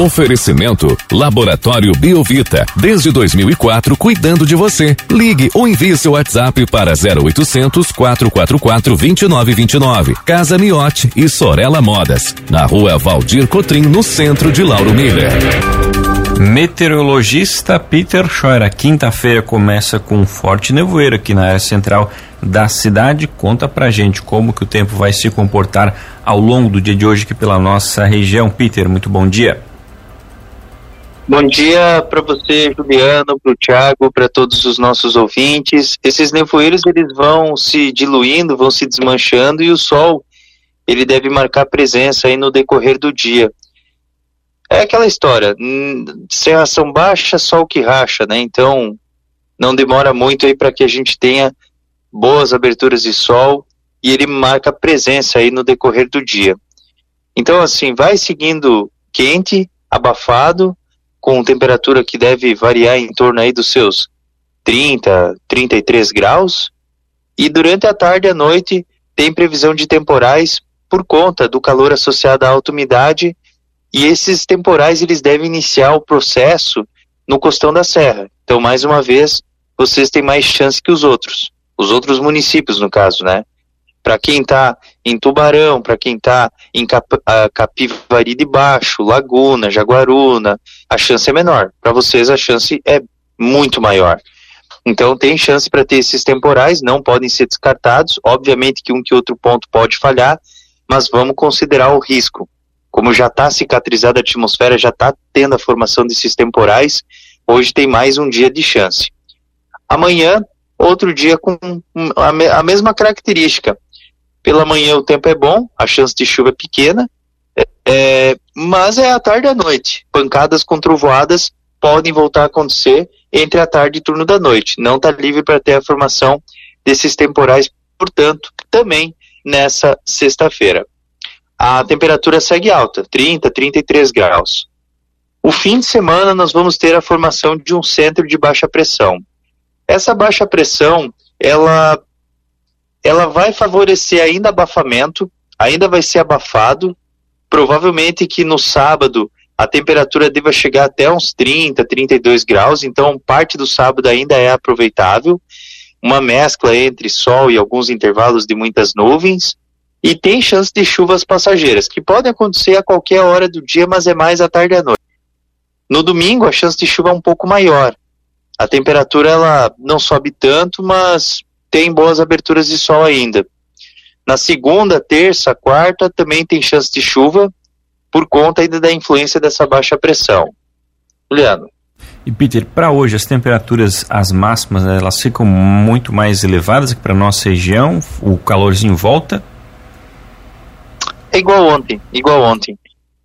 Oferecimento Laboratório Biovita. Desde 2004, cuidando de você. Ligue ou envie seu WhatsApp para 0800 444 2929. Casa Miote e Sorella Modas. Na rua Valdir Cotrim, no centro de Lauro Miller. Meteorologista Peter Scheuer. Quinta-feira começa com um forte nevoeiro aqui na área central da cidade. Conta pra gente como que o tempo vai se comportar ao longo do dia de hoje aqui pela nossa região. Peter, muito bom dia. Bom dia para você, Juliano, para o Thiago, para todos os nossos ouvintes. Esses nevoeiros eles vão se diluindo, vão se desmanchando e o sol ele deve marcar presença aí no decorrer do dia. É aquela história, serração baixa, sol que racha, né? Então não demora muito aí para que a gente tenha boas aberturas de sol e ele marca presença aí no decorrer do dia. Então assim, vai seguindo quente, abafado, com temperatura que deve variar em torno aí dos seus 30, 33 graus. E durante a tarde e a noite tem previsão de temporais por conta do calor associado à alta umidade e esses temporais eles devem iniciar o processo no costão da serra. Então, mais uma vez, vocês têm mais chance que os outros, os outros municípios no caso, né? Para quem está em Tubarão, para quem está em Cap Capivari de Baixo, Laguna, Jaguaruna, a chance é menor. Para vocês a chance é muito maior. Então tem chance para ter esses temporais, não podem ser descartados. Obviamente que um que outro ponto pode falhar, mas vamos considerar o risco. Como já está cicatrizada a atmosfera, já está tendo a formação desses temporais, hoje tem mais um dia de chance. Amanhã, outro dia com a, mesma característica. Pela manhã o tempo é bom, a chance de chuva é pequena, é, é, mas é à tarde e à noite. Pancadas com trovoadas podem voltar a acontecer entre a tarde e turno da noite. Não está livre para ter a formação desses temporais, portanto, também nessa sexta-feira. A temperatura segue alta, 30, 33 graus. O fim de semana nós vamos ter a formação de um centro de baixa pressão. Essa baixa pressão, ela ela vai favorecer ainda abafamento, ainda vai ser abafado, provavelmente que no sábado a temperatura deva chegar até uns 30, 32 graus, então parte do sábado ainda é aproveitável, uma mescla entre sol e alguns intervalos de muitas nuvens, e tem chance de chuvas passageiras, que podem acontecer a qualquer hora do dia, mas é mais à tarde e à noite. No domingo, a chance de chuva é um pouco maior. A temperatura ela não sobe tanto, mas tem boas aberturas de sol ainda. Na segunda, terça, quarta também tem chance de chuva por conta ainda da influência dessa baixa pressão. Juliano. E Peter, para hoje as temperaturas, as máximas, né, elas ficam muito mais elevadas que para nossa região. O calorzinho volta? É igual ontem, igual ontem.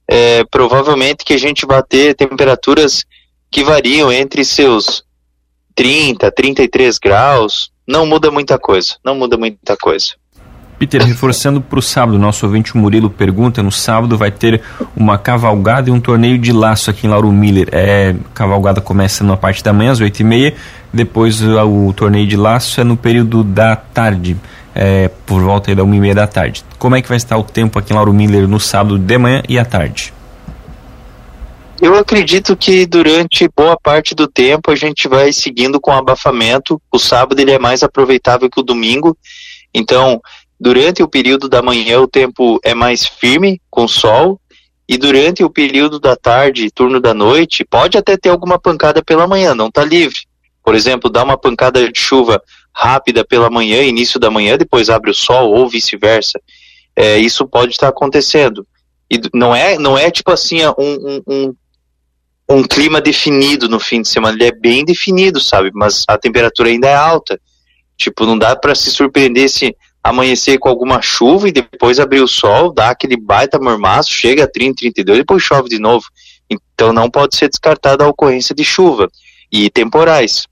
É, provavelmente que a gente vai ter temperaturas que variam entre seus 30, 33 graus, não muda muita coisa, não muda muita coisa. Peter, reforçando para o sábado, nosso ouvinte Murilo pergunta: no sábado vai ter uma cavalgada e um torneio de laço aqui em Lauro Miller. É, cavalgada começa na parte da manhã, às 8h30, depois o, o torneio de laço é no período da tarde, é, por volta da 1h30 da tarde. Como é que vai estar o tempo aqui em Lauro Miller no sábado de manhã e à tarde? Eu acredito que durante boa parte do tempo a gente vai seguindo com abafamento. O sábado ele é mais aproveitável que o domingo. Então, durante o período da manhã o tempo é mais firme, com sol, e durante o período da tarde, turno da noite, pode até ter alguma pancada pela manhã, não está livre. Por exemplo, dá uma pancada de chuva rápida pela manhã, início da manhã, depois abre o sol, ou vice-versa. É, isso pode estar acontecendo. E não é, não é tipo assim um, um, um clima definido no fim de semana, ele é bem definido, sabe? Mas a temperatura ainda é alta. Tipo, não dá para se surpreender se amanhecer com alguma chuva e depois abrir o sol, dá aquele baita mormaço, chega a 30, 32 e depois chove de novo. Então não pode ser descartada a ocorrência de chuva e temporais.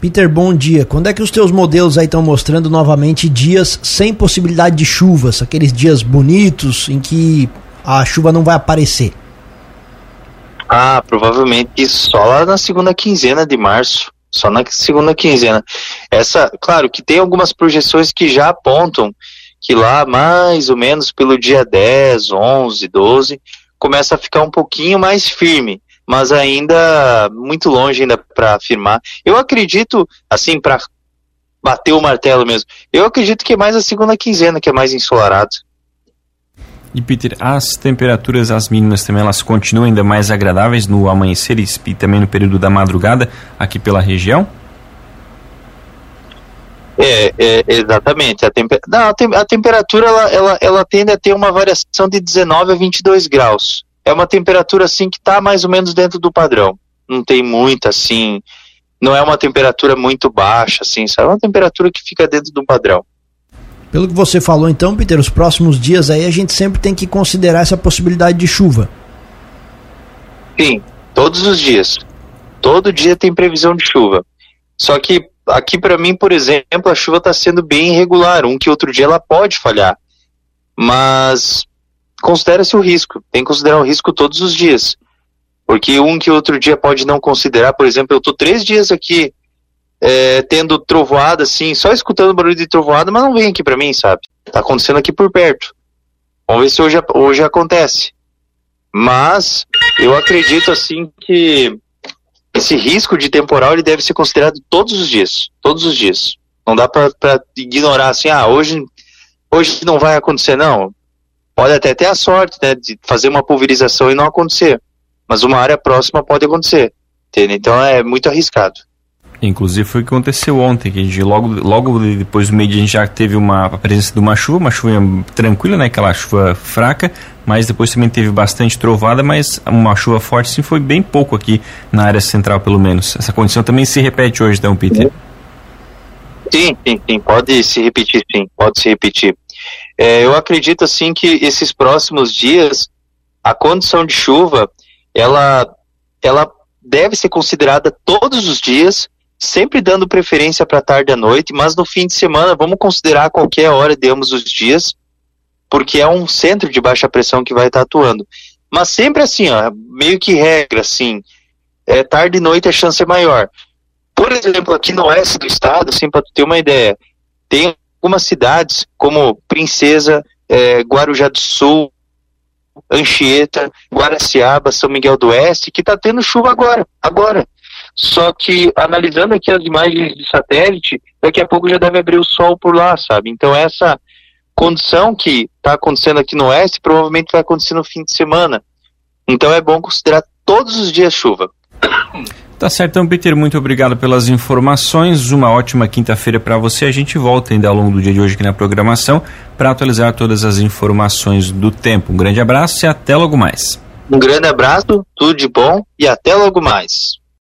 Peter, bom dia. Quando é que os teus modelos aí estão mostrando novamente dias sem possibilidade de chuvas, aqueles dias bonitos em que a chuva não vai aparecer? Ah, provavelmente só lá na segunda quinzena de março. Só na segunda quinzena. Essa, claro que tem algumas projeções que já apontam que lá mais ou menos pelo dia 10, 11, 12 começa a ficar um pouquinho mais firme, mas ainda muito longe ainda para afirmar. Eu acredito, assim, para bater o martelo mesmo, eu acredito que é mais a segunda quinzena que é mais ensolarado. E Peter, as temperaturas, as mínimas também, elas continuam ainda mais agradáveis no amanhecer e também no período da madrugada aqui pela região? É, é exatamente. A, temper... Não, a, tem... a temperatura ela, ela, ela tende a ter uma variação de 19 a 22 graus. É uma temperatura assim que está mais ou menos dentro do padrão. Não tem muita assim, não é uma temperatura muito baixa assim, sabe? É uma temperatura que fica dentro do padrão. Pelo que você falou então, Peter, os próximos dias aí a gente sempre tem que considerar essa possibilidade de chuva. Sim, todos os dias. Todo dia tem previsão de chuva. Só que aqui para mim, por exemplo, a chuva está sendo bem irregular. Um que outro dia ela pode falhar. Mas considera-se o risco. Tem que considerar o risco todos os dias. Porque um que outro dia pode não considerar. Por exemplo, eu estou três dias aqui é, tendo trovoada, assim, só escutando barulho de trovoada, mas não vem aqui para mim, sabe? Tá acontecendo aqui por perto. Vamos ver se hoje, hoje acontece. Mas eu acredito, assim, que esse risco de temporal ele deve ser considerado todos os dias. Todos os dias. Não dá para ignorar assim, ah, hoje, hoje não vai acontecer, não. Pode até ter a sorte, né, de fazer uma pulverização e não acontecer. Mas uma área próxima pode acontecer. Entende? Então é muito arriscado. Inclusive foi o que aconteceu ontem, que a gente logo, logo depois do meio-dia a gente já teve uma a presença de uma chuva, uma chuva tranquila, né? Aquela chuva fraca, mas depois também teve bastante trovada, mas uma chuva forte sim foi bem pouco aqui na área central, pelo menos. Essa condição também se repete hoje, então, Peter? Sim, sim, sim, pode se repetir, sim, pode se repetir. É, eu acredito assim que esses próximos dias a condição de chuva ela ela deve ser considerada todos os dias sempre dando preferência para tarde à noite, mas no fim de semana vamos considerar qualquer hora de ambos os dias, porque é um centro de baixa pressão que vai estar tá atuando. Mas sempre assim, ó, meio que regra, assim, é, tarde e noite a chance é maior. Por exemplo, aqui no oeste do estado, assim, para ter uma ideia, tem algumas cidades como Princesa, é, Guarujá do Sul, Anchieta, Guaraciaba, São Miguel do Oeste, que está tendo chuva agora, agora. Só que analisando aqui as imagens de satélite, daqui a pouco já deve abrir o sol por lá, sabe? Então essa condição que está acontecendo aqui no oeste provavelmente vai acontecer no fim de semana. Então é bom considerar todos os dias chuva. Tá certo, então, Peter, muito obrigado pelas informações. Uma ótima quinta-feira para você. A gente volta ainda ao longo do dia de hoje aqui na programação para atualizar todas as informações do tempo. Um grande abraço e até logo mais. Um grande abraço, tudo de bom e até logo mais.